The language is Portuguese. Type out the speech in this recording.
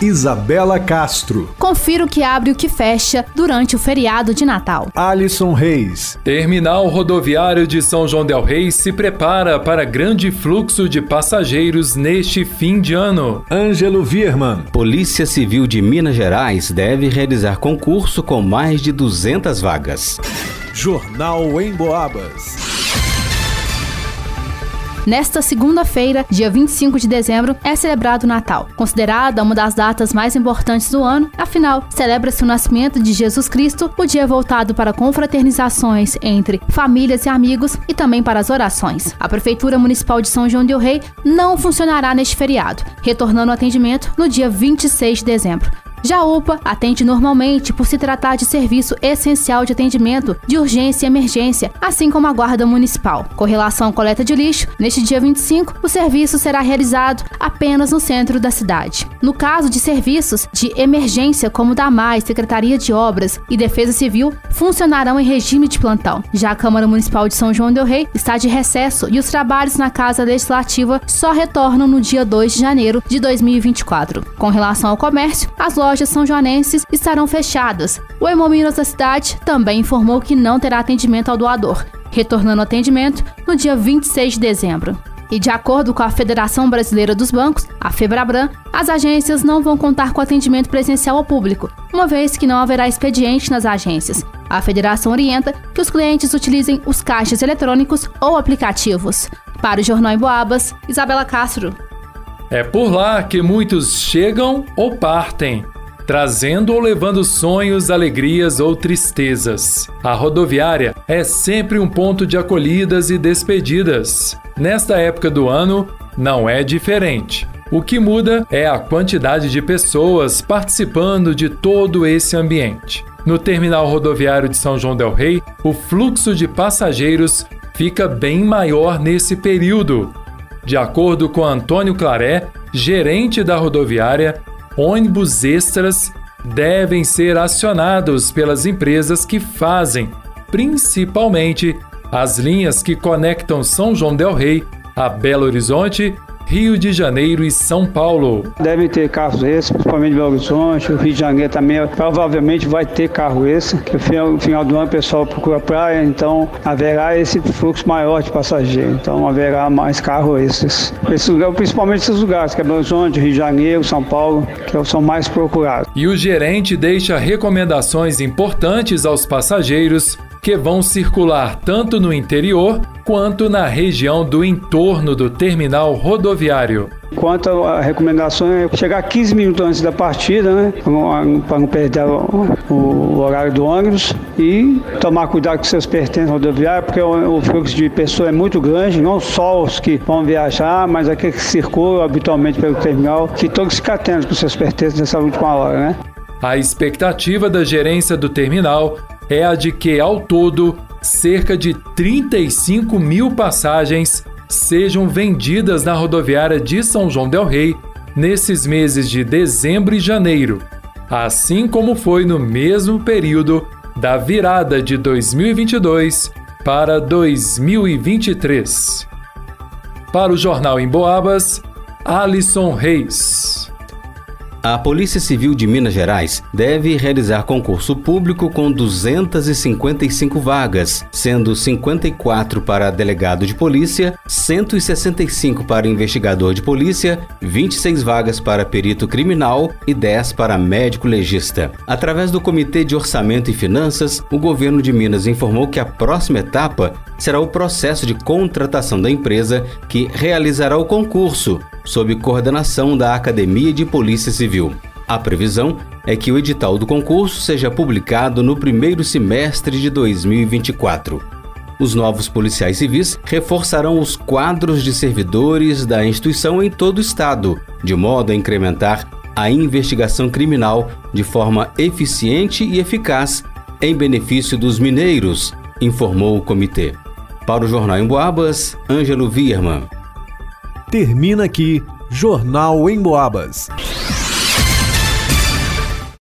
Isabela Castro. Confira o que abre e o que fecha durante o feriado de Natal. Alisson Reis. Terminal rodoviário de São João del Rei se prepara para grande fluxo de passageiros neste fim de ano. Ângelo Virman. Polícia Civil de Minas Gerais deve realizar concurso com mais de 200 vagas. Jornal em Boabas. Nesta segunda-feira, dia 25 de dezembro, é celebrado o Natal, considerada uma das datas mais importantes do ano. Afinal, celebra-se o nascimento de Jesus Cristo, o dia voltado para confraternizações entre famílias e amigos e também para as orações. A Prefeitura Municipal de São João del Rei não funcionará neste feriado, retornando o atendimento no dia 26 de dezembro. Já a UPA atende normalmente por se tratar de serviço essencial de atendimento de urgência e emergência, assim como a Guarda Municipal. Com relação à coleta de lixo, neste dia 25, o serviço será realizado apenas no centro da cidade. No caso de serviços de emergência, como da MAI, Secretaria de Obras e Defesa Civil, funcionarão em regime de plantão. Já a Câmara Municipal de São João del Rei está de recesso e os trabalhos na Casa Legislativa só retornam no dia 2 de janeiro de 2024. Com relação ao comércio, as lojas lojas são joanenses estarão fechadas. O Hemominas da cidade também informou que não terá atendimento ao doador, retornando atendimento no dia 26 de dezembro. E de acordo com a Federação Brasileira dos Bancos, a Febrabran, as agências não vão contar com atendimento presencial ao público, uma vez que não haverá expediente nas agências. A federação orienta que os clientes utilizem os caixas eletrônicos ou aplicativos. Para o Jornal em Boabas, Isabela Castro. É por lá que muitos chegam ou partem trazendo ou levando sonhos, alegrias ou tristezas. A rodoviária é sempre um ponto de acolhidas e despedidas. Nesta época do ano, não é diferente. O que muda é a quantidade de pessoas participando de todo esse ambiente. No terminal rodoviário de São João Del Rei, o fluxo de passageiros fica bem maior nesse período. De acordo com Antônio Claré, gerente da rodoviária, ônibus extras devem ser acionados pelas empresas que fazem, principalmente as linhas que conectam São João Del Rei a Belo Horizonte Rio de Janeiro e São Paulo. Deve ter carros esses, principalmente Belo Horizonte, o Rio de Janeiro também. Provavelmente vai ter carro esse, que no final do ano o pessoal procura praia, então haverá esse fluxo maior de passageiros. Então haverá mais carros esses. Esse lugar, principalmente esses lugares, que é Belo Horizonte, Rio de Janeiro, São Paulo, que são mais procurados. E o gerente deixa recomendações importantes aos passageiros que vão circular tanto no interior quanto na região do entorno do terminal rodoviário. Quanto à recomendação é chegar 15 minutos antes da partida, né, para não perder o, horário do ônibus e tomar cuidado com seus pertences rodoviários, porque o, fluxo de pessoas é muito grande, não só os que vão viajar, mas aqueles que circulam habitualmente pelo terminal, que todos se atentos com seus pertences nessa última hora, né? A expectativa da gerência do terminal é a de que, ao todo, cerca de 35 mil passagens sejam vendidas na rodoviária de São João Del Rei nesses meses de dezembro e janeiro, assim como foi no mesmo período da virada de 2022 para 2023. Para o Jornal em Boabas, Alisson Reis. A Polícia Civil de Minas Gerais deve realizar concurso público com 255 vagas, sendo 54 para delegado de polícia, 165 para investigador de polícia, 26 vagas para perito criminal e 10 para médico legista. Através do Comitê de Orçamento e Finanças, o governo de Minas informou que a próxima etapa será o processo de contratação da empresa que realizará o concurso, sob coordenação da Academia de Polícia Civil. A previsão é que o edital do concurso seja publicado no primeiro semestre de 2024. Os novos policiais civis reforçarão os quadros de servidores da instituição em todo o estado, de modo a incrementar a investigação criminal de forma eficiente e eficaz em benefício dos mineiros, informou o comitê. Para o Jornal em Boabas, Ângelo Vierman. Termina aqui Jornal em Boabas.